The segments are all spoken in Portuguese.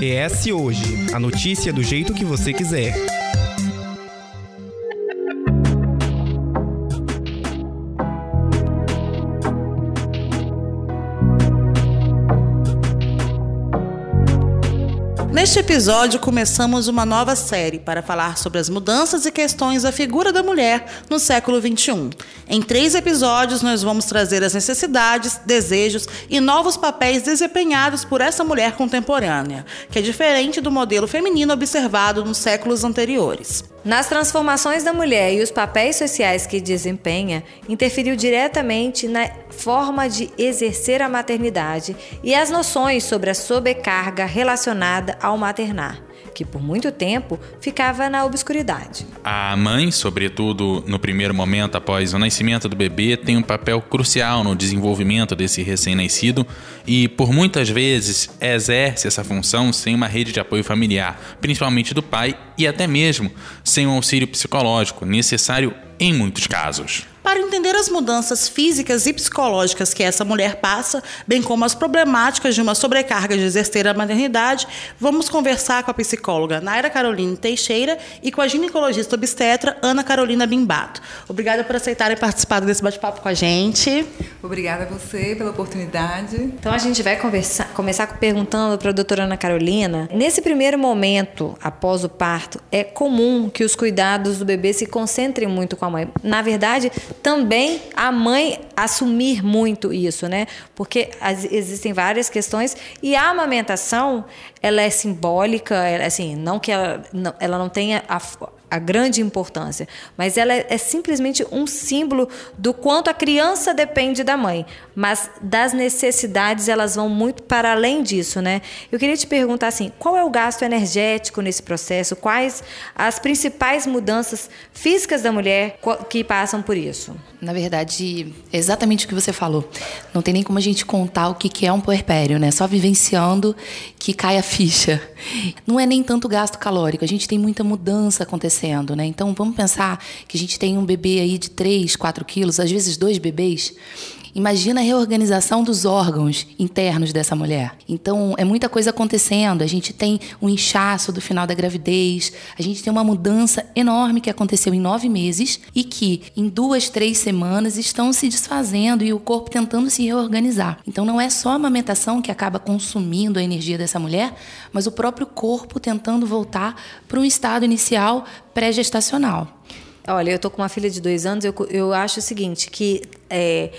ES Hoje a notícia do jeito que você quiser. Neste episódio, começamos uma nova série para falar sobre as mudanças e questões da figura da mulher no século XXI. Em três episódios, nós vamos trazer as necessidades, desejos e novos papéis desempenhados por essa mulher contemporânea, que é diferente do modelo feminino observado nos séculos anteriores. Nas transformações da mulher e os papéis sociais que desempenha, interferiu diretamente na forma de exercer a maternidade e as noções sobre a sobrecarga relacionada ao maternar que por muito tempo ficava na obscuridade. A mãe, sobretudo no primeiro momento após o nascimento do bebê, tem um papel crucial no desenvolvimento desse recém-nascido e por muitas vezes exerce essa função sem uma rede de apoio familiar, principalmente do pai e até mesmo sem um auxílio psicológico necessário em muitos casos para entender as mudanças físicas e psicológicas que essa mulher passa, bem como as problemáticas de uma sobrecarga de exercer a maternidade, vamos conversar com a psicóloga Naira Caroline Teixeira e com a ginecologista obstetra Ana Carolina Bimbato. Obrigada por aceitarem participar desse bate-papo com a gente. Obrigada a você pela oportunidade. Então a gente vai conversar, começar perguntando para a doutora Ana Carolina. Nesse primeiro momento, após o parto, é comum que os cuidados do bebê se concentrem muito com a mãe. Na verdade, também a mãe assumir muito isso, né? Porque as, existem várias questões e a amamentação, ela é simbólica, ela, assim, não que ela não, ela não tenha a, a grande importância, mas ela é, é, simplesmente um símbolo do quanto a criança depende da mãe, mas das necessidades elas vão muito para além disso, né? Eu queria te perguntar assim, qual é o gasto energético nesse processo? Quais as principais mudanças físicas da mulher que passam por isso? Na verdade, é exatamente o que você falou. Não tem nem como a gente contar o que é um puerpério, né? Só vivenciando que cai a ficha. Não é nem tanto gasto calórico, a gente tem muita mudança acontecendo acontecendo, né? Então vamos pensar que a gente tem um bebê aí de 3, 4 quilos, às vezes dois bebês. Imagina a reorganização dos órgãos internos dessa mulher. Então, é muita coisa acontecendo. A gente tem um inchaço do final da gravidez, a gente tem uma mudança enorme que aconteceu em nove meses e que, em duas, três semanas, estão se desfazendo e o corpo tentando se reorganizar. Então, não é só a amamentação que acaba consumindo a energia dessa mulher, mas o próprio corpo tentando voltar para um estado inicial pré-gestacional. Olha, eu tô com uma filha de dois anos, eu, eu acho o seguinte, que é,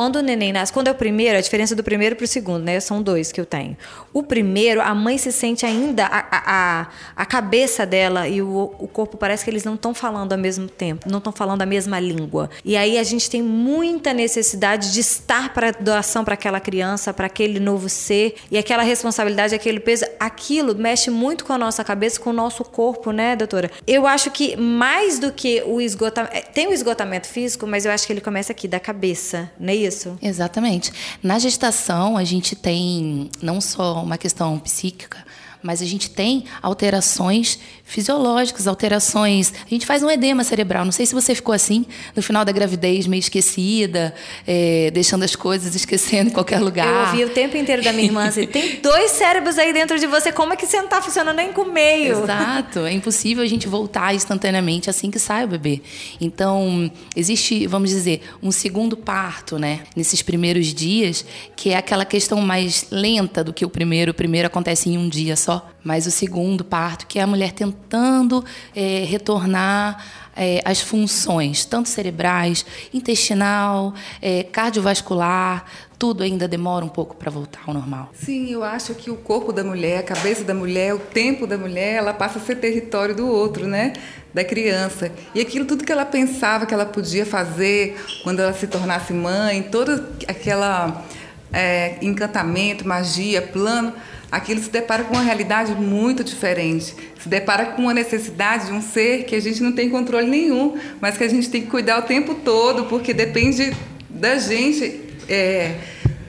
quando o neném nasce, quando é o primeiro, a diferença do primeiro para o segundo, né? São dois que eu tenho. O primeiro, a mãe se sente ainda, a, a, a cabeça dela e o, o corpo parece que eles não estão falando ao mesmo tempo, não estão falando a mesma língua. E aí a gente tem muita necessidade de estar para doação para aquela criança, para aquele novo ser, e aquela responsabilidade, aquele peso, aquilo mexe muito com a nossa cabeça, com o nosso corpo, né, doutora? Eu acho que mais do que o esgotamento, é, tem o esgotamento físico, mas eu acho que ele começa aqui, da cabeça, né? Isso? Exatamente. Na gestação, a gente tem não só uma questão psíquica, mas a gente tem alterações fisiológicas, alterações. A gente faz um edema cerebral. Não sei se você ficou assim no final da gravidez, meio esquecida, é, deixando as coisas, esquecendo em qualquer lugar. Eu ouvi o tempo inteiro da minha irmã assim: tem dois cérebros aí dentro de você, como é que você não está funcionando nem com o meio? Exato. É impossível a gente voltar instantaneamente assim que sai o bebê. Então, existe, vamos dizer, um segundo parto, né? Nesses primeiros dias, que é aquela questão mais lenta do que o primeiro. O primeiro acontece em um dia só só, mas o segundo parto, que é a mulher tentando é, retornar é, as funções, tanto cerebrais, intestinal, é, cardiovascular, tudo ainda demora um pouco para voltar ao normal. Sim, eu acho que o corpo da mulher, a cabeça da mulher, o tempo da mulher, ela passa a ser território do outro, né? Da criança. E aquilo tudo que ela pensava que ela podia fazer quando ela se tornasse mãe, todo aquela é, encantamento, magia, plano, aquilo se depara com uma realidade muito diferente. Se depara com uma necessidade de um ser que a gente não tem controle nenhum, mas que a gente tem que cuidar o tempo todo, porque depende da gente é,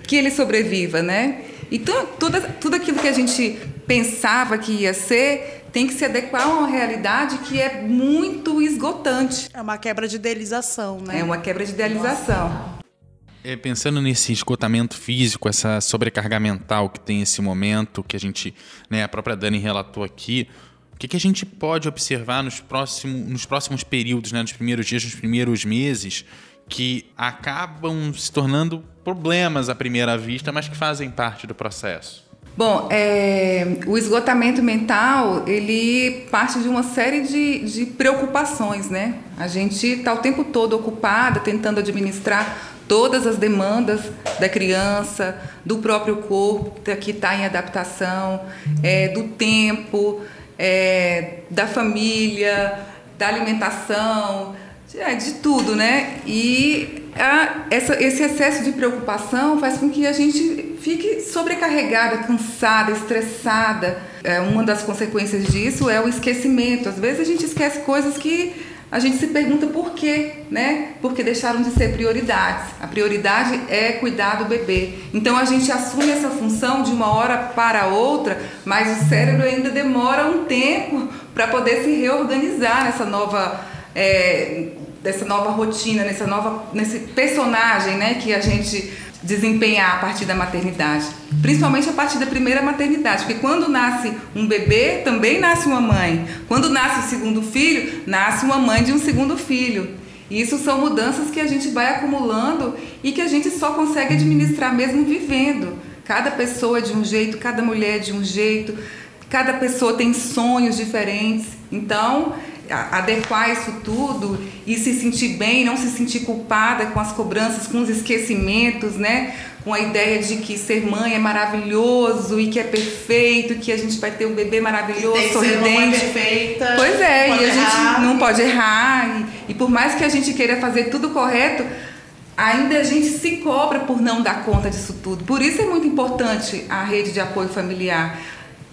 que ele sobreviva, né? Então, tudo, tudo aquilo que a gente pensava que ia ser tem que se adequar a uma realidade que é muito esgotante. É uma quebra de idealização, né? É uma quebra de idealização. É, pensando nesse esgotamento físico, essa sobrecarga mental que tem esse momento, que a gente, né, a própria Dani relatou aqui, o que, que a gente pode observar nos próximos, nos próximos períodos, né, nos primeiros dias, nos primeiros meses, que acabam se tornando problemas à primeira vista, mas que fazem parte do processo? Bom, é, o esgotamento mental, ele parte de uma série de, de preocupações, né? A gente está o tempo todo ocupada, tentando administrar todas as demandas da criança, do próprio corpo que está em adaptação, é, do tempo, é, da família, da alimentação, de, é, de tudo, né? E a, essa, esse excesso de preocupação faz com que a gente fique sobrecarregada, cansada, estressada. É, uma das consequências disso é o esquecimento. Às vezes a gente esquece coisas que a gente se pergunta por quê, né? Porque deixaram de ser prioridades. A prioridade é cuidar do bebê. Então a gente assume essa função de uma hora para outra, mas o cérebro ainda demora um tempo para poder se reorganizar nessa nova é, dessa nova rotina, nessa nova, nesse personagem né, que a gente desempenhar a partir da maternidade. Principalmente a partir da primeira maternidade, porque quando nasce um bebê, também nasce uma mãe. Quando nasce o segundo filho, nasce uma mãe de um segundo filho. E isso são mudanças que a gente vai acumulando e que a gente só consegue administrar mesmo vivendo. Cada pessoa é de um jeito, cada mulher é de um jeito, cada pessoa tem sonhos diferentes. Então, adequar isso tudo e se sentir bem, não se sentir culpada com as cobranças, com os esquecimentos, né? Com a ideia de que ser mãe é maravilhoso e que é perfeito, que a gente vai ter um bebê maravilhoso, Tem sorridente. ser uma perfeita. Pois é, e a errar. gente não pode errar. E, e por mais que a gente queira fazer tudo correto, ainda a gente se cobra por não dar conta disso tudo. Por isso é muito importante a rede de apoio familiar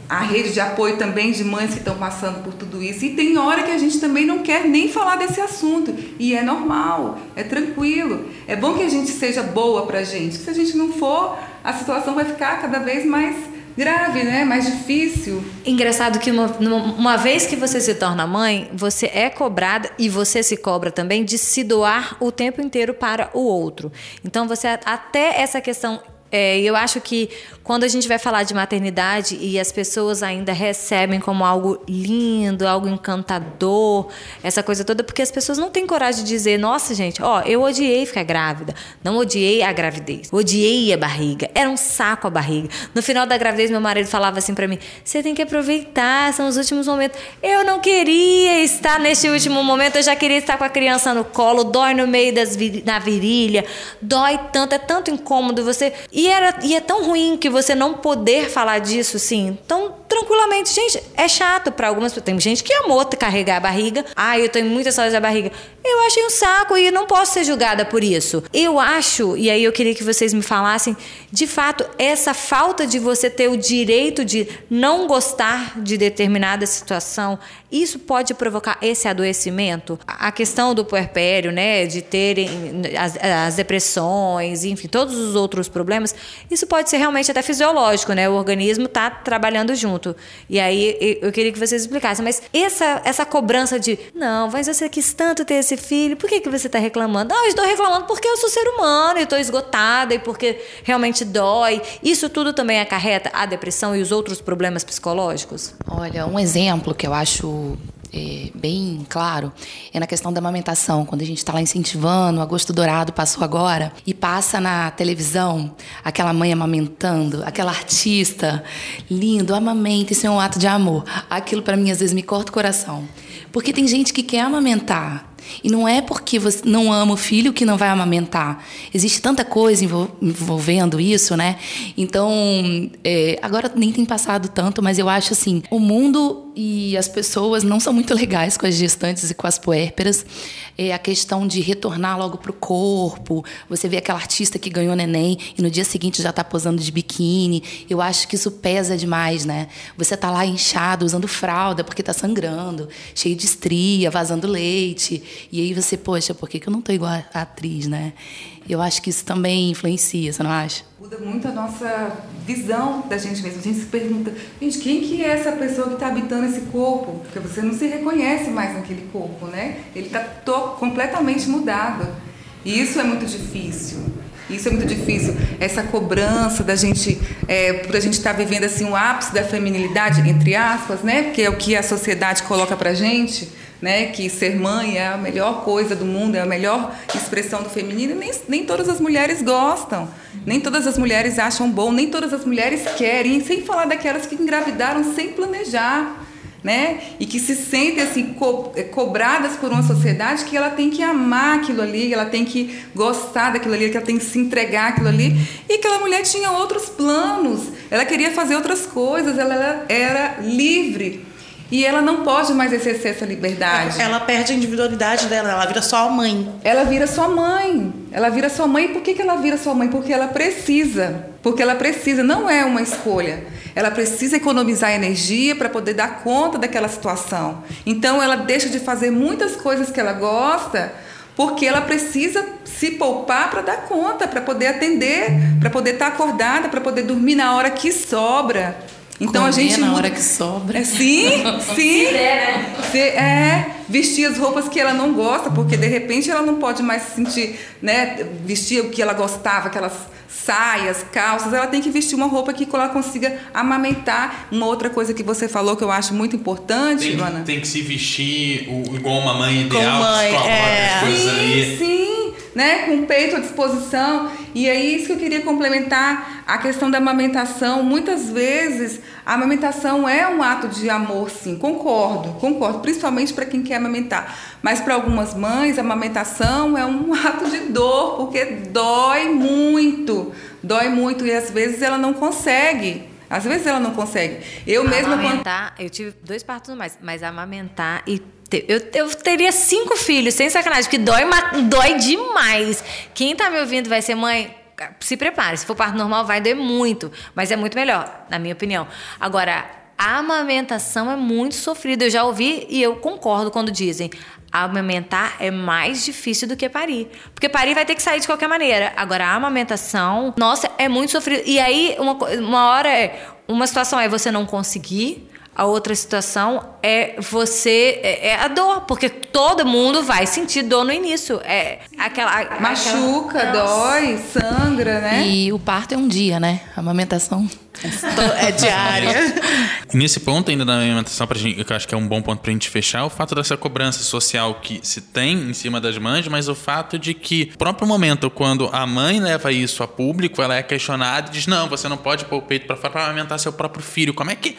a rede de apoio também de mães que estão passando por tudo isso. E tem hora que a gente também não quer nem falar desse assunto. E é normal, é tranquilo. É bom que a gente seja boa pra gente. Se a gente não for, a situação vai ficar cada vez mais grave, né? Mais difícil. Engraçado que uma, uma vez que você se torna mãe, você é cobrada e você se cobra também de se doar o tempo inteiro para o outro. Então você até essa questão é, eu acho que quando a gente vai falar de maternidade e as pessoas ainda recebem como algo lindo, algo encantador, essa coisa toda, porque as pessoas não têm coragem de dizer, nossa, gente, ó, eu odiei ficar grávida, não odiei a gravidez, odiei a barriga, era um saco a barriga. No final da gravidez, meu marido falava assim para mim: você tem que aproveitar, são os últimos momentos. Eu não queria estar neste último momento, eu já queria estar com a criança no colo, dói no meio das vir, na virilha, dói tanto, é tanto incômodo você. E, era, e é tão ruim que você não poder falar disso, assim, tão tranquilamente. Gente, é chato para algumas pessoas. Tem gente que amou carregar a barriga. Ah, eu tenho muita saudade da barriga. Eu achei um saco e não posso ser julgada por isso. Eu acho, e aí eu queria que vocês me falassem, de fato, essa falta de você ter o direito de não gostar de determinada situação, isso pode provocar esse adoecimento? A questão do puerpério, né, de terem as, as depressões, enfim, todos os outros problemas, isso pode ser realmente até fisiológico, né? O organismo está trabalhando junto. E aí eu queria que vocês explicassem, mas essa, essa cobrança de, não, mas você quis tanto ter esse filho, por que, que você está reclamando? Não, eu estou reclamando porque eu sou ser humano e estou esgotada e porque realmente dói. Isso tudo também acarreta a depressão e os outros problemas psicológicos? Olha, um exemplo que eu acho é, bem claro é na questão da amamentação. Quando a gente está lá incentivando, o Agosto Dourado passou agora, e passa na televisão aquela mãe amamentando, aquela artista lindo, amamenta, isso é um ato de amor. Aquilo para mim às vezes me corta o coração. Porque tem gente que quer amamentar, e não é porque você não ama o filho que não vai amamentar. Existe tanta coisa envolvendo isso, né? Então, é, agora nem tem passado tanto, mas eu acho assim: o mundo e as pessoas não são muito legais com as gestantes e com as puérperas. É a questão de retornar logo pro corpo. Você vê aquela artista que ganhou neném e no dia seguinte já tá posando de biquíni. Eu acho que isso pesa demais, né? Você tá lá inchado, usando fralda porque tá sangrando, cheio de estria, vazando leite. E aí você, poxa, por que, que eu não tô igual a atriz, né? Eu acho que isso também influencia, você não acha? Muda muito a nossa visão da gente mesmo. A gente se pergunta, gente, quem que é essa pessoa que está habitando esse corpo? Porque você não se reconhece mais naquele corpo, né? Ele está completamente mudado. E isso é muito difícil. Isso é muito difícil. Essa cobrança da gente, é, por a gente estar tá vivendo assim o ápice da feminilidade, entre aspas, né? Que é o que a sociedade coloca pra gente né, que ser mãe é a melhor coisa do mundo, é a melhor expressão do feminino, nem, nem todas as mulheres gostam, nem todas as mulheres acham bom, nem todas as mulheres querem, sem falar daquelas que engravidaram sem planejar. Né? E que se sentem assim co é, cobradas por uma sociedade que ela tem que amar aquilo ali, ela tem que gostar daquilo ali, que ela tem que se entregar aquilo ali. E aquela mulher tinha outros planos, ela queria fazer outras coisas, ela era livre e ela não pode mais exercer essa liberdade. Ela perde a individualidade dela, ela vira só a mãe. Ela vira sua mãe. Ela vira sua mãe. Por que, que ela vira sua mãe? Porque ela precisa. Porque ela precisa, não é uma escolha. Ela precisa economizar energia para poder dar conta daquela situação. Então ela deixa de fazer muitas coisas que ela gosta porque ela precisa se poupar para dar conta, para poder atender, para poder estar tá acordada, para poder dormir na hora que sobra. Então Comer a gente na hora que sobra. É, sim, sim. Se né? é vestir as roupas que ela não gosta, porque de repente ela não pode mais se sentir, né, vestir o que ela gostava, aquelas saias, calças, ela tem que vestir uma roupa que ela consiga amamentar. Uma outra coisa que você falou que eu acho muito importante, tem, Tem que se vestir igual uma mãe ideal, mãe, é. as coisas sim, ali. Sim, né, com o peito à disposição. E é isso que eu queria complementar a questão da amamentação. Muitas vezes a amamentação é um ato de amor, sim, concordo, concordo, principalmente para quem quer amamentar. Mas para algumas mães, a amamentação é um ato de dor, porque dói muito, dói muito e às vezes ela não consegue. Às vezes ela não consegue. Eu mesma amamentar, quando... eu tive dois partos mais, mas amamentar e eu, eu teria cinco filhos, sem sacanagem, porque dói, dói demais. Quem tá me ouvindo vai ser mãe, se prepare. Se for parto normal, vai doer muito, mas é muito melhor, na minha opinião. Agora, a amamentação é muito sofrida. Eu já ouvi e eu concordo quando dizem amamentar é mais difícil do que parir. Porque parir vai ter que sair de qualquer maneira. Agora, a amamentação, nossa, é muito sofrido. E aí, uma, uma hora é. Uma situação é você não conseguir a outra situação é você é, é, a dor, porque todo mundo vai sentir dor no início. É aquela machuca, aquela... dói, sangra, né? E o parto é um dia, né? A amamentação é diária. Nesse ponto ainda da amamentação, pra gente, que eu acho que é um bom ponto pra gente fechar, o fato dessa cobrança social que se tem em cima das mães, mas o fato de que, no próprio momento, quando a mãe leva isso a público, ela é questionada e diz: não, você não pode pôr o peito pra fora pra amamentar seu próprio filho. Como é que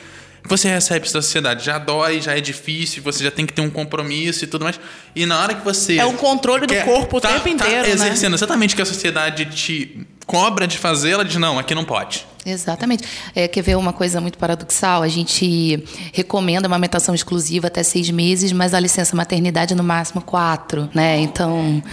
você recebe isso da sociedade. Já dói, já é difícil, você já tem que ter um compromisso e tudo mais. E na hora que você. É o controle do corpo o tá, tempo tá inteiro. Tá exercendo né? exatamente o que a sociedade te cobra de fazer, ela diz: não, aqui não pode. Exatamente. É, quer ver uma coisa muito paradoxal? A gente recomenda uma amamentação exclusiva até seis meses, mas a licença maternidade no máximo quatro, né? Então.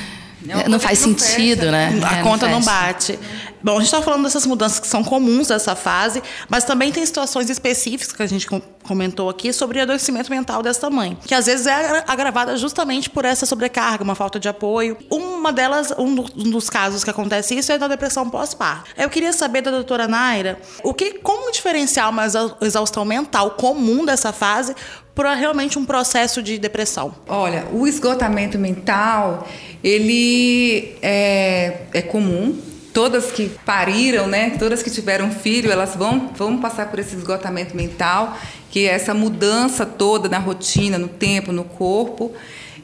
Não, é, não faz não sentido, fecha. né? A é, conta não, não, bate. Bom, a gente está falando dessas mudanças que são comuns dessa fase, mas também tem situações específicas que a gente comentou aqui sobre adoecimento mental dessa mãe, que às vezes é agravada justamente por essa sobrecarga, uma falta de apoio. Uma delas, um dos casos que acontece isso é da depressão pós-parto. Eu queria saber da doutora Naira o que, como diferenciar uma exaustão mental comum dessa fase para realmente um processo de depressão? Olha, o esgotamento mental, ele é, é comum. Todas que pariram, né? Todas que tiveram filho, elas vão, vão passar por esse esgotamento mental, que é essa mudança toda na rotina, no tempo, no corpo.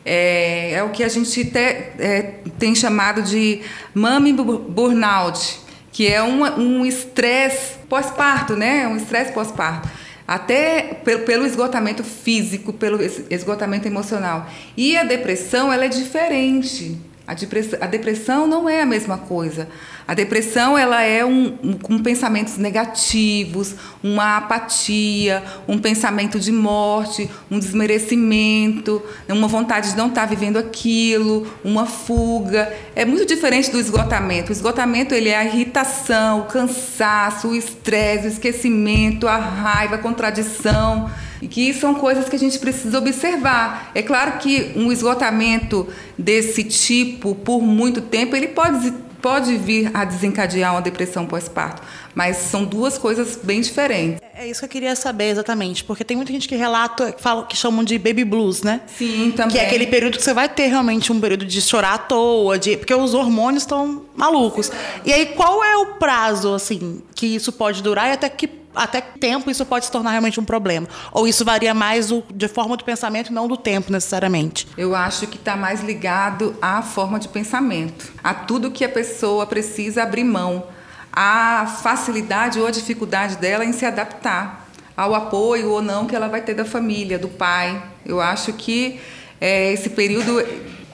É, é o que a gente te, é, tem chamado de mami burnout, que é um estresse pós-parto, né? Um estresse pós-parto até pelo esgotamento físico, pelo esgotamento emocional. E a depressão, ela é diferente. A depressão, a depressão não é a mesma coisa. A depressão ela é um, um, com pensamentos negativos, uma apatia, um pensamento de morte, um desmerecimento, uma vontade de não estar vivendo aquilo, uma fuga. É muito diferente do esgotamento. O esgotamento ele é a irritação, o cansaço, o estresse, o esquecimento, a raiva, a contradição e que são coisas que a gente precisa observar. É claro que um esgotamento desse tipo por muito tempo ele pode pode vir a desencadear uma depressão pós-parto, mas são duas coisas bem diferentes. É isso que eu queria saber exatamente, porque tem muita gente que relata, que, fala, que chamam de baby blues, né? Sim, também. Que é aquele período que você vai ter realmente um período de chorar à toa, de, porque os hormônios estão malucos. E aí, qual é o prazo, assim, que isso pode durar e até que até que tempo isso pode se tornar realmente um problema? Ou isso varia mais do, de forma do pensamento não do tempo, necessariamente? Eu acho que está mais ligado à forma de pensamento, a tudo que a pessoa precisa abrir mão, a facilidade ou a dificuldade dela em se adaptar ao apoio ou não que ela vai ter da família, do pai. Eu acho que é, esse período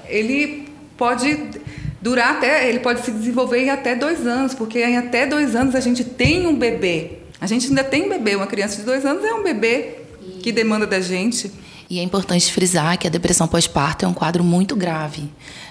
ele pode durar até, ele pode se desenvolver em até dois anos, porque em até dois anos a gente tem um bebê. A gente ainda tem bebê, uma criança de dois anos é um bebê que demanda da gente. E é importante frisar que a depressão pós-parto é um quadro muito grave.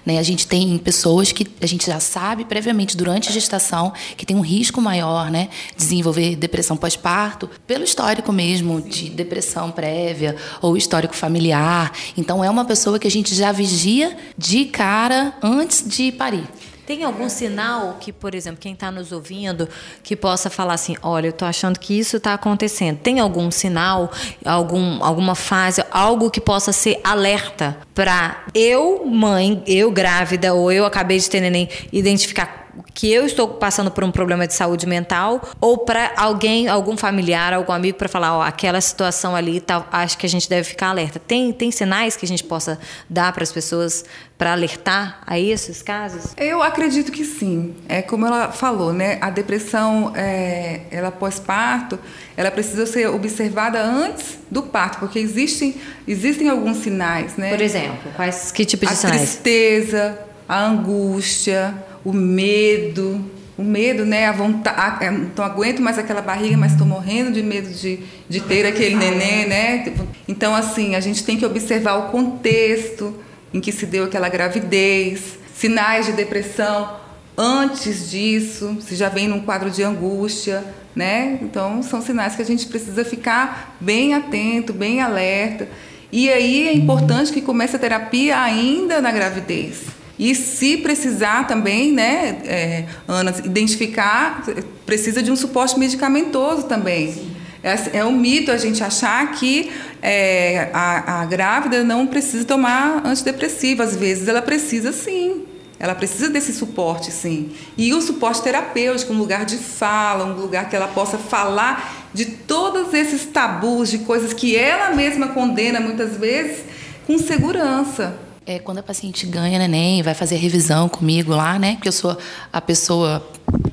Né? A gente tem pessoas que a gente já sabe previamente durante a gestação que tem um risco maior né, de desenvolver depressão pós-parto, pelo histórico mesmo de depressão prévia ou histórico familiar. Então é uma pessoa que a gente já vigia de cara antes de parir. Tem algum sinal que, por exemplo, quem está nos ouvindo, que possa falar assim, olha, eu estou achando que isso está acontecendo. Tem algum sinal, algum, alguma fase, algo que possa ser alerta para eu, mãe, eu grávida ou eu acabei de ter neném, identificar que eu estou passando por um problema de saúde mental ou para alguém, algum familiar, algum amigo para falar, ó, aquela situação ali, tá, acho que a gente deve ficar alerta. Tem, tem sinais que a gente possa dar para as pessoas para alertar a esses casos? Eu acredito que sim. É como ela falou, né? A depressão, é, ela pós-parto, ela precisa ser observada antes do parto, porque existem, existem alguns sinais, né? Por exemplo, quais que tipos de a sinais? A tristeza, a angústia, o medo, o medo, né? A vontade, não aguento mais aquela barriga, mas estou morrendo de medo de, de ter aquele neném, né? Então, assim, a gente tem que observar o contexto em que se deu aquela gravidez, sinais de depressão antes disso, se já vem num quadro de angústia, né? Então, são sinais que a gente precisa ficar bem atento, bem alerta. E aí é importante que comece a terapia ainda na gravidez. E se precisar também, né, é, Ana, identificar, precisa de um suporte medicamentoso também. É, é um mito a gente achar que é, a, a grávida não precisa tomar antidepressivo. Às vezes ela precisa sim. Ela precisa desse suporte, sim. E o suporte terapêutico, um lugar de fala, um lugar que ela possa falar de todos esses tabus, de coisas que ela mesma condena muitas vezes, com segurança. É, quando a paciente ganha neném, vai fazer revisão comigo lá, né? Porque eu sou a pessoa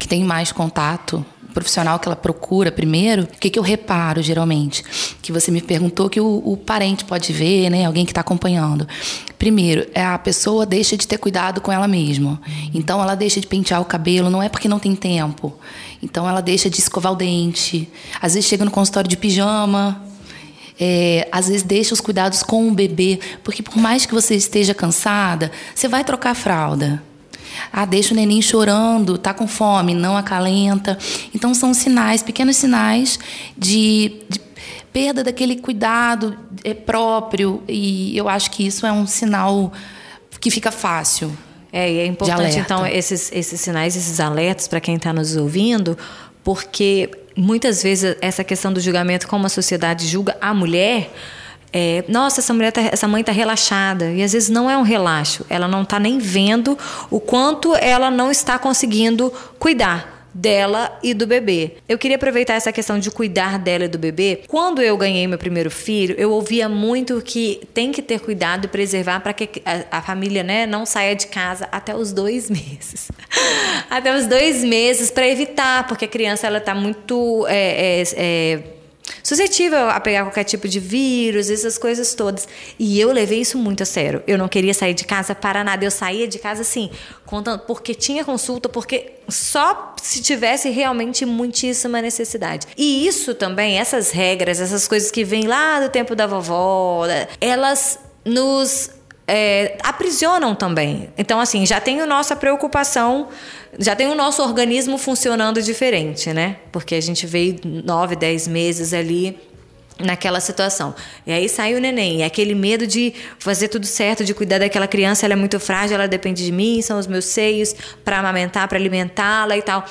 que tem mais contato profissional que ela procura primeiro, o que, que eu reparo geralmente? Que você me perguntou que o, o parente pode ver, né? Alguém que está acompanhando. Primeiro, é a pessoa deixa de ter cuidado com ela mesma. Então ela deixa de pentear o cabelo, não é porque não tem tempo. Então ela deixa de escovar o dente. Às vezes chega no consultório de pijama, é, às vezes deixa os cuidados com o bebê, porque por mais que você esteja cansada, você vai trocar a fralda. Ah, deixa o neném chorando, tá com fome, não acalenta. Então são sinais, pequenos sinais de, de perda daquele cuidado é, próprio. E eu acho que isso é um sinal que fica fácil. É, e é importante, então, esses, esses sinais, esses alertas para quem está nos ouvindo, porque muitas vezes essa questão do julgamento, como a sociedade julga a mulher, é, nossa, essa mulher, tá, essa mãe está relaxada. E às vezes não é um relaxo. Ela não está nem vendo o quanto ela não está conseguindo cuidar dela e do bebê. Eu queria aproveitar essa questão de cuidar dela e do bebê. Quando eu ganhei meu primeiro filho, eu ouvia muito que tem que ter cuidado e preservar para que a, a, família né, não saia de casa até os dois meses. até os dois meses para evitar, porque a criança ela está muito é, é, é, suscetível a pegar qualquer tipo de vírus, essas coisas todas. E eu levei isso muito a sério. Eu não queria sair de casa para nada. Eu saía de casa assim, contando porque tinha consulta, porque só se tivesse realmente muitíssima necessidade. E isso também, essas regras, essas coisas que vêm lá do tempo da vovó, elas nos é, aprisionam também. Então, assim, já tem a nossa preocupação, já tem o nosso organismo funcionando diferente, né? Porque a gente veio nove, dez meses ali naquela situação. E aí sai o neném, e aquele medo de fazer tudo certo, de cuidar daquela criança, ela é muito frágil, ela depende de mim, são os meus seios para amamentar, para alimentá-la e tal.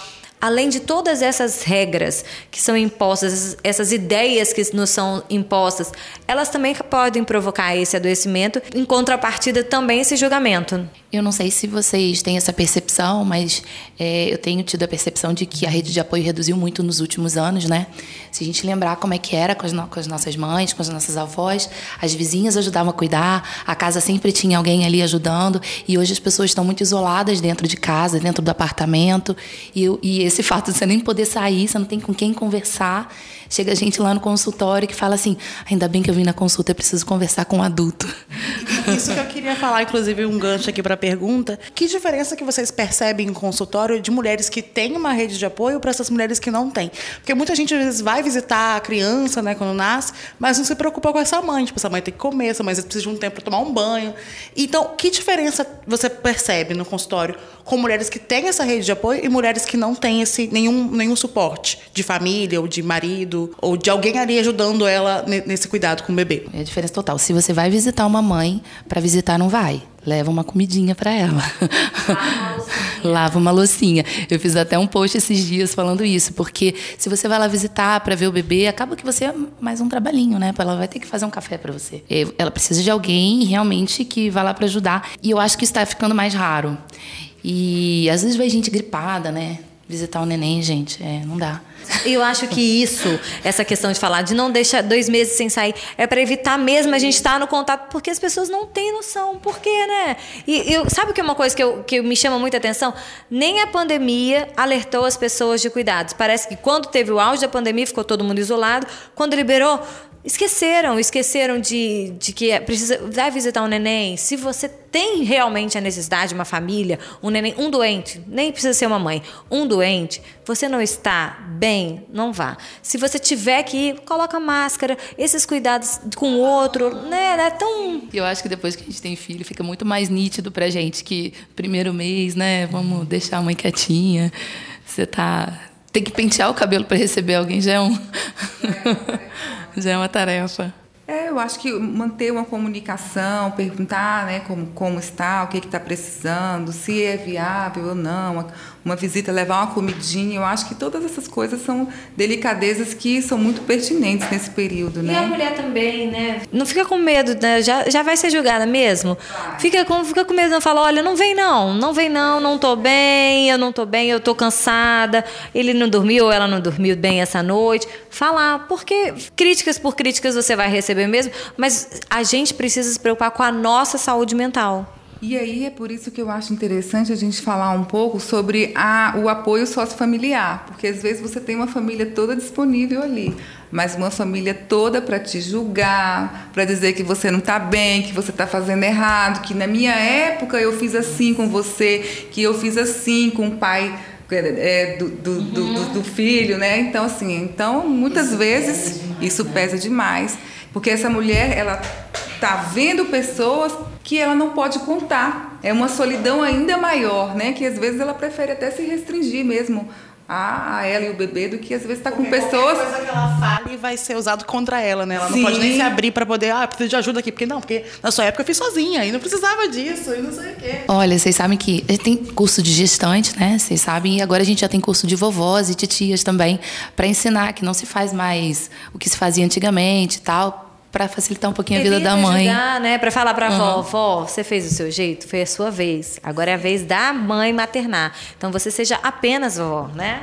Além de todas essas regras que são impostas, essas ideias que nos são impostas, elas também podem provocar esse adoecimento, em contrapartida também esse julgamento. Eu não sei se vocês têm essa percepção, mas é, eu tenho tido a percepção de que a rede de apoio reduziu muito nos últimos anos, né? Se a gente lembrar como é que era com as, no, com as nossas mães, com as nossas avós, as vizinhas ajudavam a cuidar, a casa sempre tinha alguém ali ajudando, e hoje as pessoas estão muito isoladas dentro de casa, dentro do apartamento, e, e esse fato de você nem poder sair, você não tem com quem conversar. Chega gente lá no consultório que fala assim: ainda bem que eu vim na consulta, eu preciso conversar com um adulto. Isso que eu queria falar, inclusive, um gancho aqui para a pergunta. Que diferença que vocês percebem em consultório de mulheres que têm uma rede de apoio para essas mulheres que não têm? Porque muita gente, às vezes, vai visitar a criança, né, quando nasce, mas não se preocupa com essa mãe. Tipo, essa mãe tem que comer, essa mãe precisa de um tempo para tomar um banho. Então, que diferença você percebe no consultório com mulheres que têm essa rede de apoio e mulheres que não têm esse, nenhum, nenhum suporte de família ou de marido ou de alguém ali ajudando ela nesse cuidado com o bebê. É a diferença total. Se você vai visitar uma mãe, para visitar não vai. Leva uma comidinha para ela. Lava uma loucinha. Eu fiz até um post esses dias falando isso, porque se você vai lá visitar para ver o bebê, acaba que você é mais um trabalhinho, né? Ela vai ter que fazer um café para você. Ela precisa de alguém realmente que vá lá para ajudar. E eu acho que está ficando mais raro. E às vezes vai gente gripada, né? Visitar o neném, gente, é, não dá. Eu acho que isso, essa questão de falar de não deixar dois meses sem sair, é para evitar mesmo a gente estar tá no contato, porque as pessoas não têm noção. Por quê, né? E eu, sabe que é uma coisa que, eu, que me chama muita atenção? Nem a pandemia alertou as pessoas de cuidados. Parece que quando teve o auge da pandemia, ficou todo mundo isolado. Quando liberou, Esqueceram, esqueceram de, de que é, precisa vai visitar um neném. Se você tem realmente a necessidade de uma família, um neném, um doente, nem precisa ser uma mãe, um doente, você não está bem, não vá. Se você tiver que ir, coloca máscara, esses cuidados com o outro, né? É tão. Eu acho que depois que a gente tem filho, fica muito mais nítido pra gente que primeiro mês, né? Vamos deixar a mãe quietinha. Você tá. Tem que pentear o cabelo para receber alguém já é um. Já é uma tarefa. Eu acho que manter uma comunicação, perguntar né, como, como está, o que está precisando, se é viável ou não, uma visita, levar uma comidinha. Eu acho que todas essas coisas são delicadezas que são muito pertinentes nesse período, né? E a mulher também, né? Não fica com medo, né? Já, já vai ser julgada mesmo. Fica com, fica com medo, não fala, olha, não vem não, não vem não, não tô bem, eu não tô bem, eu tô cansada, ele não dormiu ou ela não dormiu bem essa noite. Falar, porque críticas por críticas você vai receber mesmo, mas a gente precisa se preocupar com a nossa saúde mental. E aí é por isso que eu acho interessante a gente falar um pouco sobre a, o apoio sociofamiliar, porque às vezes você tem uma família toda disponível ali, mas uma família toda para te julgar, para dizer que você não está bem, que você está fazendo errado, que na minha época eu fiz assim com você, que eu fiz assim com o pai é, do, do, uhum. do, do, filho, né? Então assim, então muitas isso vezes isso pesa demais, porque essa mulher ela está vendo pessoas que ela não pode contar. É uma solidão ainda maior, né? Que às vezes ela prefere até se restringir mesmo a, a ela e o bebê do que às vezes está com pessoas. coisa que ela fale vai ser usado contra ela, né? Ela Sim. não pode nem se abrir para poder, ah, preciso de ajuda aqui, porque não, porque na sua época eu fiz sozinha e não precisava disso e não sei o quê. Olha, vocês sabem que tem curso de gestante, né? Vocês sabem, e agora a gente já tem curso de vovós e titias também para ensinar que não se faz mais o que se fazia antigamente e tal para facilitar um pouquinho a vida da mãe. Ajudar, né? Para falar para a uhum. vó, você fez o seu jeito, foi a sua vez. Agora é a vez da mãe maternar. Então você seja apenas vó, né?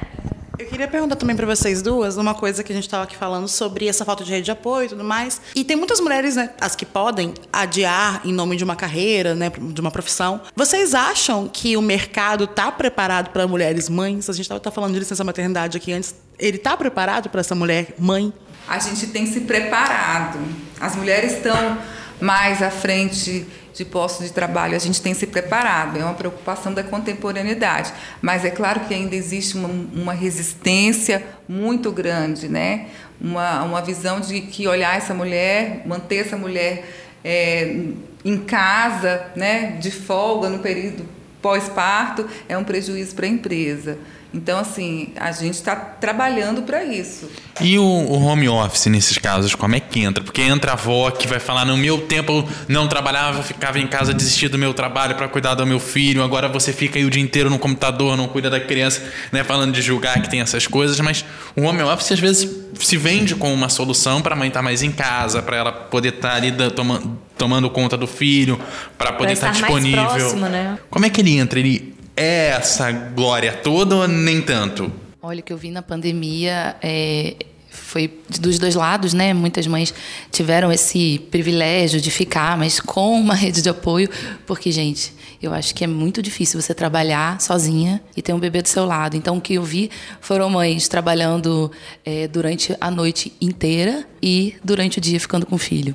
Eu queria perguntar também para vocês duas uma coisa que a gente estava aqui falando sobre essa falta de rede de apoio e tudo mais. E tem muitas mulheres, né, as que podem adiar em nome de uma carreira, né, de uma profissão. Vocês acham que o mercado está preparado para mulheres mães? A gente estava tá falando de licença maternidade aqui antes. Ele está preparado para essa mulher mãe? A gente tem se preparado. As mulheres estão mais à frente de postos de trabalho, a gente tem se preparado, é uma preocupação da contemporaneidade. Mas é claro que ainda existe uma, uma resistência muito grande, né? uma, uma visão de que olhar essa mulher, manter essa mulher é, em casa, né? de folga no período pós-parto é um prejuízo para a empresa. Então, assim, a gente está trabalhando para isso. E o, o, home office nesses casos, como é que entra? Porque entra a avó que vai falar: no meu tempo eu não trabalhava, ficava em casa, desistia do meu trabalho para cuidar do meu filho, agora você fica aí o dia inteiro no computador, não cuida da criança, né? Falando de julgar que tem essas coisas, mas o home office às vezes se vende como uma solução para a mãe estar tá mais em casa, para ela poder estar tá ali tomando, tomando conta do filho, para poder estar, tá estar disponível. Próximo, né? Como é que ele entra? Ele é essa glória toda ou nem tanto? Olha, o que eu vi na pandemia é, foi dos dois lados, né? Muitas mães tiveram esse privilégio de ficar, mas com uma rede de apoio, porque, gente, eu acho que é muito difícil você trabalhar sozinha e ter um bebê do seu lado. Então, o que eu vi foram mães trabalhando é, durante a noite inteira e durante o dia ficando com o filho.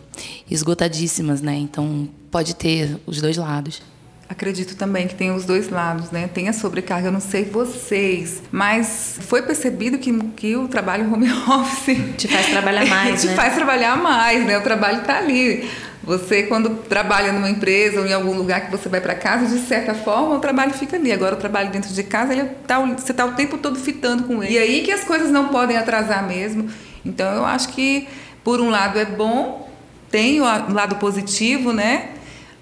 Esgotadíssimas, né? Então, pode ter os dois lados. Acredito também que tem os dois lados, né? Tem a sobrecarga, eu não sei vocês, mas foi percebido que, que o trabalho home office te faz trabalhar mais, te né? faz trabalhar mais, né? O trabalho está ali. Você quando trabalha numa empresa ou em algum lugar que você vai para casa, de certa forma o trabalho fica ali. Agora o trabalho dentro de casa, ele tá, você está o tempo todo fitando com ele. E aí que as coisas não podem atrasar mesmo. Então eu acho que por um lado é bom, tem o lado positivo, né?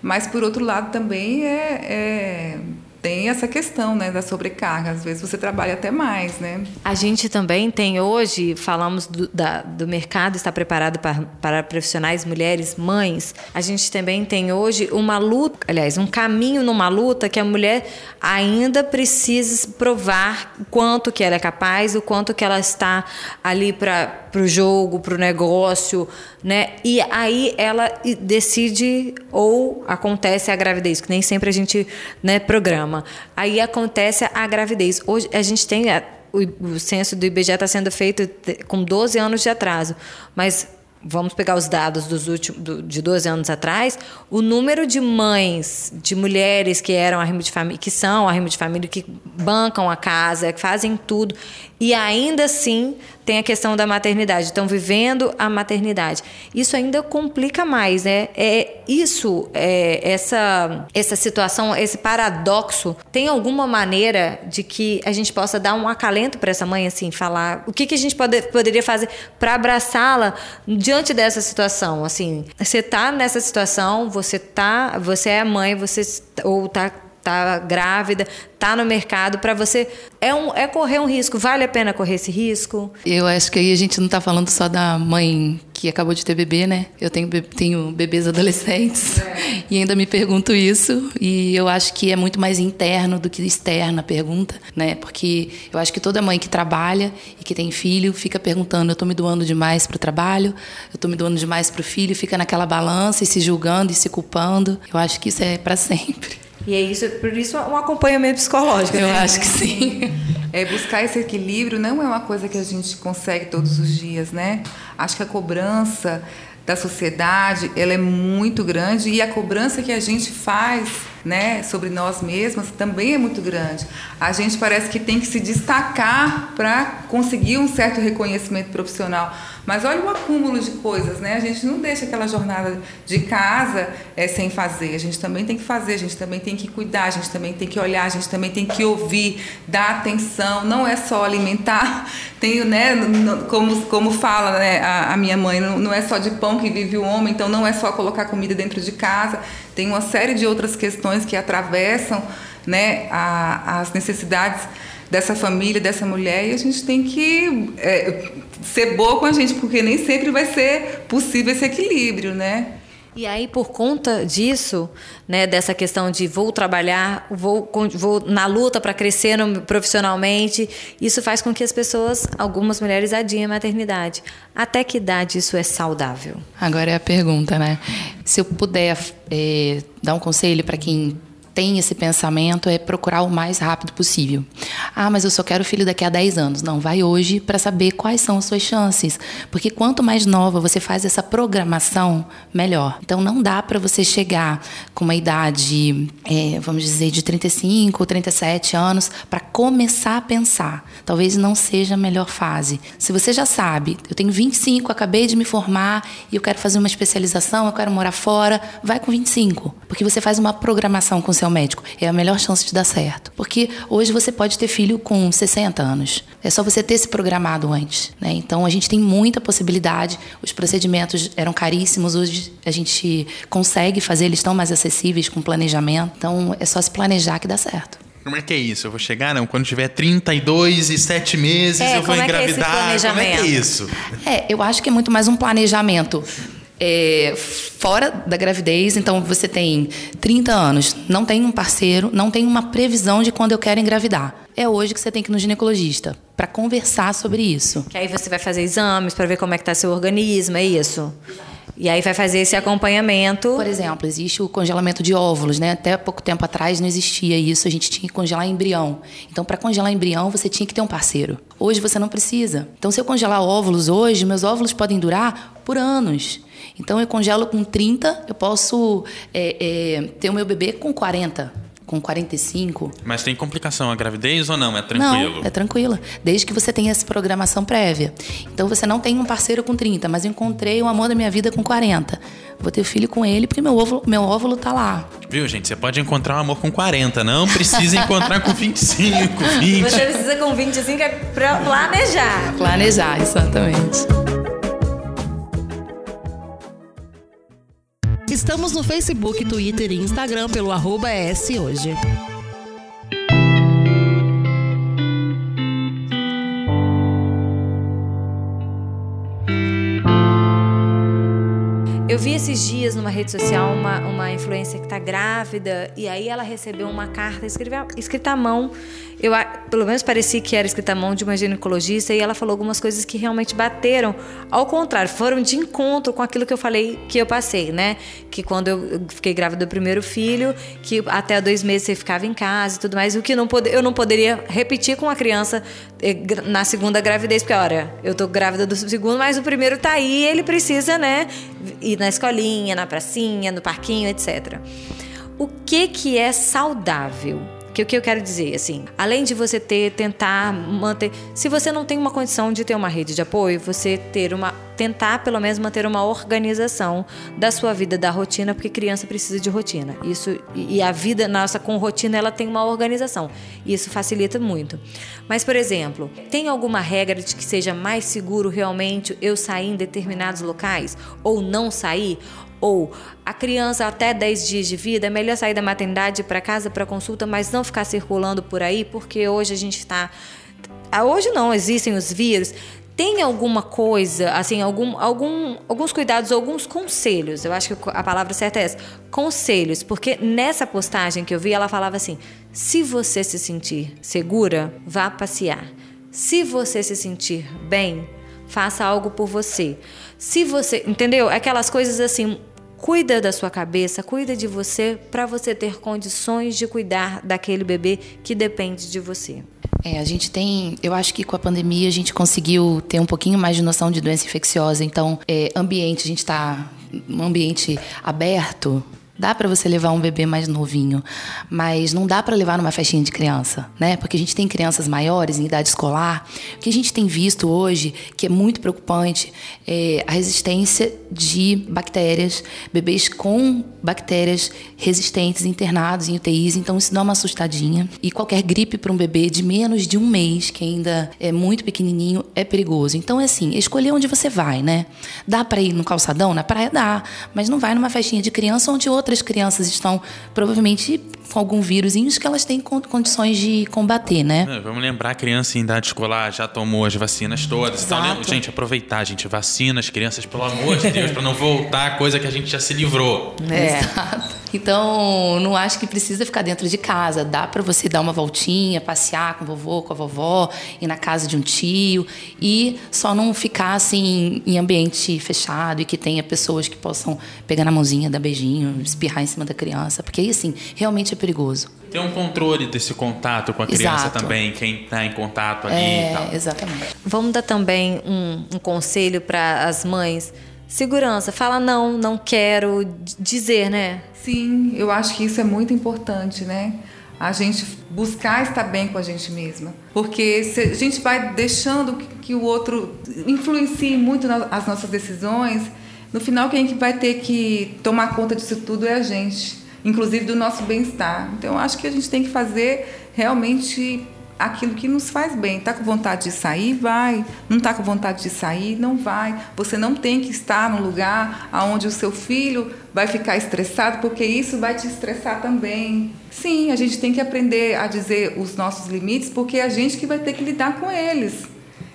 Mas, por outro lado, também é, é tem essa questão né, da sobrecarga. Às vezes você trabalha até mais, né? A gente também tem hoje, falamos do, da, do mercado estar preparado para, para profissionais, mulheres, mães. A gente também tem hoje uma luta, aliás, um caminho numa luta que a mulher ainda precisa provar o quanto que ela é capaz, o quanto que ela está ali para o jogo, para o negócio, né? E aí ela decide ou acontece a gravidez, que nem sempre a gente né, programa. Aí acontece a gravidez. Hoje a gente tem a, o, o censo do IBGE está sendo feito com 12 anos de atraso, mas vamos pegar os dados dos últimos, do, de 12 anos atrás, o número de mães, de mulheres que eram arrimo de família, que são arrimo de família, que bancam a casa, que fazem tudo, e ainda assim tem a questão da maternidade, estão vivendo a maternidade. Isso ainda complica mais, né? É isso, é, essa essa situação, esse paradoxo, tem alguma maneira de que a gente possa dar um acalento para essa mãe, assim, falar o que, que a gente pode, poderia fazer para abraçá-la diante dessa situação, assim, você está nessa situação, você tá, você é mãe, você ou está tá grávida, tá no mercado, para você é, um, é correr um risco. Vale a pena correr esse risco? Eu acho que aí a gente não está falando só da mãe que acabou de ter bebê, né? Eu tenho, tenho bebês adolescentes é. e ainda me pergunto isso. E eu acho que é muito mais interno do que externa a pergunta, né? Porque eu acho que toda mãe que trabalha e que tem filho fica perguntando: eu estou me doando demais para o trabalho? Eu estou me doando demais para o filho? Fica naquela balança e se julgando e se culpando. Eu acho que isso é para sempre. E é isso, por isso um acompanhamento psicológico. Eu né? acho que sim. É, buscar esse equilíbrio não é uma coisa que a gente consegue todos os dias, né? Acho que a cobrança da sociedade ela é muito grande e a cobrança que a gente faz né, sobre nós mesmas também é muito grande. A gente parece que tem que se destacar para conseguir um certo reconhecimento profissional. Mas olha o acúmulo de coisas, né? A gente não deixa aquela jornada de casa é, sem fazer. A gente também tem que fazer, a gente também tem que cuidar, a gente também tem que olhar, a gente também tem que ouvir, dar atenção. Não é só alimentar. Tenho, né? Como, como fala né, a, a minha mãe, não, não é só de pão que vive o homem, então não é só colocar comida dentro de casa. Tem uma série de outras questões que atravessam né, a, as necessidades dessa família, dessa mulher, e a gente tem que é, ser boa com a gente, porque nem sempre vai ser possível esse equilíbrio, né? E aí, por conta disso, né, dessa questão de vou trabalhar, vou, vou na luta para crescer no, profissionalmente, isso faz com que as pessoas, algumas mulheres, adiem a maternidade. Até que idade isso é saudável? Agora é a pergunta, né? Se eu puder é, dar um conselho para quem tem esse pensamento é procurar o mais rápido possível. Ah, mas eu só quero filho daqui a 10 anos. Não, vai hoje para saber quais são as suas chances. Porque quanto mais nova você faz essa programação, melhor. Então não dá para você chegar com uma idade, é, vamos dizer, de 35 ou 37 anos para começar a pensar. Talvez não seja a melhor fase. Se você já sabe, eu tenho 25, acabei de me formar e eu quero fazer uma especialização, eu quero morar fora, vai com 25 Porque você faz uma programação com seu médico, é a melhor chance de dar certo. Porque hoje você pode ter filho com 60 anos. É só você ter se programado antes, né? Então a gente tem muita possibilidade. Os procedimentos eram caríssimos, hoje a gente consegue fazer, eles estão mais acessíveis com planejamento. Então é só se planejar que dá certo. Como é que é isso? Eu vou chegar, não? Quando tiver 32 e 7 meses, É, eu vou como é é engravidar. como é que é planejamento? isso? É, eu acho que é muito mais um planejamento é, fora da gravidez. Então, você tem 30 anos, não tem um parceiro, não tem uma previsão de quando eu quero engravidar. É hoje que você tem que ir no ginecologista para conversar sobre isso. Que aí você vai fazer exames para ver como é que tá seu organismo, é isso? E aí vai fazer esse acompanhamento. Por exemplo, existe o congelamento de óvulos, né? Até pouco tempo atrás não existia isso, a gente tinha que congelar embrião. Então, para congelar embrião, você tinha que ter um parceiro. Hoje você não precisa. Então, se eu congelar óvulos hoje, meus óvulos podem durar por anos. Então, eu congelo com 30, eu posso é, é, ter o meu bebê com 40, com 45. Mas tem complicação a gravidez ou não? É tranquilo? Não, é tranquila. Desde que você tenha essa programação prévia. Então você não tem um parceiro com 30, mas eu encontrei o amor da minha vida com 40. Vou ter filho com ele porque meu óvulo, meu óvulo tá lá. Viu, gente? Você pode encontrar um amor com 40, não precisa encontrar com 25, 20. Você precisa com 25 é pra planejar. Planejar, exatamente. Estamos no Facebook, Twitter e Instagram pelo arroba S hoje. Eu vi esses dias numa rede social uma, uma influência que está grávida e aí ela recebeu uma carta escrita, escrita à mão. Eu, pelo menos parecia que era escrita à mão de uma ginecologista e ela falou algumas coisas que realmente bateram. Ao contrário, foram de encontro com aquilo que eu falei que eu passei, né? Que quando eu fiquei grávida do primeiro filho, que até dois meses você ficava em casa e tudo mais, o que não pode, eu não poderia repetir com a criança eh, na segunda gravidez, porque olha, eu tô grávida do segundo, mas o primeiro tá aí, ele precisa, né, ir na escolinha, na pracinha, no parquinho, etc. O que que é saudável? Que o que eu quero dizer, assim, além de você ter, tentar manter, se você não tem uma condição de ter uma rede de apoio, você ter uma, tentar pelo menos manter uma organização da sua vida, da rotina, porque criança precisa de rotina. Isso e a vida nossa com rotina ela tem uma organização. Isso facilita muito. Mas, por exemplo, tem alguma regra de que seja mais seguro realmente eu sair em determinados locais ou não sair? Ou a criança até 10 dias de vida, é melhor sair da maternidade para casa para consulta, mas não ficar circulando por aí, porque hoje a gente está. Ah, Hoje não, existem os vírus. Tem alguma coisa, assim, algum, algum, alguns cuidados, alguns conselhos. Eu acho que a palavra certa é essa. Conselhos, porque nessa postagem que eu vi, ela falava assim: se você se sentir segura, vá passear. Se você se sentir bem, faça algo por você. Se você, entendeu? Aquelas coisas assim, cuida da sua cabeça, cuida de você para você ter condições de cuidar daquele bebê que depende de você. É, a gente tem, eu acho que com a pandemia a gente conseguiu ter um pouquinho mais de noção de doença infecciosa. Então, é, ambiente, a gente está num ambiente aberto. Dá para você levar um bebê mais novinho, mas não dá para levar numa festinha de criança, né? Porque a gente tem crianças maiores em idade escolar. O que a gente tem visto hoje, que é muito preocupante, é a resistência de bactérias, bebês com bactérias resistentes internados em UTIs. Então isso dá uma assustadinha. E qualquer gripe para um bebê de menos de um mês, que ainda é muito pequenininho, é perigoso. Então é assim, escolher onde você vai, né? Dá para ir no calçadão, na praia dá, mas não vai numa festinha de criança onde outras crianças estão provavelmente com algum vírusinhos que elas têm con- condições de combater, né? É, Vamos lembrar, a criança em idade escolar já tomou as vacinas todas. Então, Exato. né, gente, aproveitar, gente, vacina as crianças, pelo amor de Deus, para não voltar a coisa que a gente já se livrou. Exato. Então, não acho que precisa ficar dentro de casa. Dá para você dar uma voltinha, passear com o vovô, com a vovó, ir na casa de um tio e só não ficar assim em ambiente fechado e que tenha pessoas que possam pegar na mãozinha, dar beijinho, espirrar em cima da criança, porque aí assim, realmente é perigoso. Ter um controle desse contato com a criança Exato. também, quem tá em contato ali e tal. É, exatamente. Vamos dar também um, um conselho para as mães. Segurança, fala não, não quero dizer, né? Sim, eu acho que isso é muito importante, né? A gente buscar estar bem com a gente mesma. Porque se a gente vai deixando que, o outro influencie muito as nossas decisões, no final quem que vai ter que tomar conta disso tudo é a gente. Inclusive do nosso bem-estar. Então, acho que a gente tem que fazer realmente aquilo que nos faz bem. Está com vontade de sair? Vai. Não está com vontade de sair? Não vai. Você não tem que estar num lugar onde o seu filho vai ficar estressado, porque isso vai te estressar também. Sim, a gente tem que aprender a dizer os nossos limites, porque é a gente que vai ter que lidar com eles.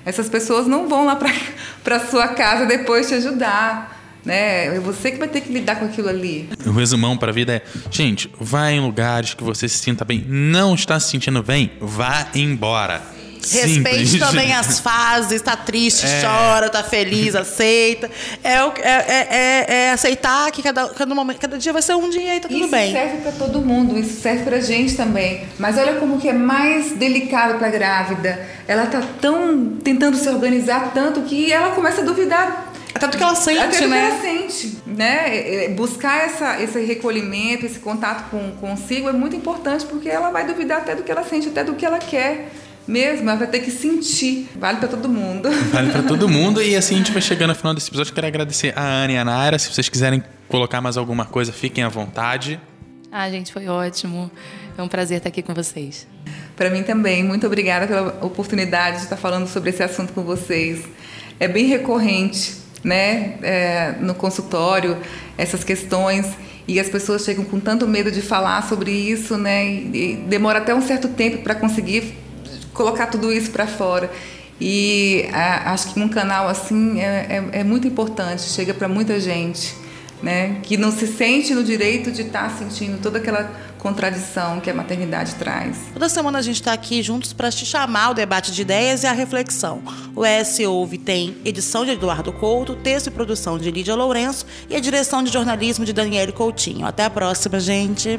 Essas pessoas não vão lá para a sua casa depois te ajudar né? É você que vai ter que lidar com aquilo ali. O resumão para a vida é: gente, vá em lugares que você se sinta bem. Não está se sentindo bem? Vá embora. Respeite Simples. também as fases, está triste, é. chora, está feliz, aceita. É, é, é, é, é, aceitar que cada, cada, momento, cada dia vai ser um dia e tá tudo isso bem. Isso serve para todo mundo, isso serve para gente também. Mas olha como que é mais delicado para a grávida. Ela tá tão tentando se organizar tanto que ela começa a duvidar até do que ela sente, Até do né? que ela sente, né? É, é, buscar essa, esse recolhimento, esse contato com consigo é muito importante porque ela vai duvidar até do que ela sente, até do que ela quer mesmo, ela vai ter que sentir. Vale para todo mundo. Vale para todo mundo. E assim a gente vai chegando ao final desse episódio. Quero agradecer a Ana e a Naira. Se vocês quiserem colocar mais alguma coisa, fiquem à vontade. Ah, gente, foi ótimo. É um prazer estar aqui com vocês. Para mim também. Muito obrigada pela oportunidade de estar falando sobre esse assunto com vocês. É bem recorrente né, é, no consultório, essas questões e as pessoas chegam com tanto medo de falar sobre isso, né, e, demora até um certo tempo para conseguir colocar tudo isso para fora. E a, acho que um canal assim é, é, é muito importante, chega para muita gente né, que não se sente no direito de estar tá sentindo toda aquela contradição que a maternidade traz. Toda semana a gente está aqui juntos para te chamar ao debate de ideias e à reflexão. O ES Ouve tem edição de Eduardo Couto, texto e produção de Lídia Lourenço e a direção de jornalismo de Daniele Coutinho. Até a próxima, gente.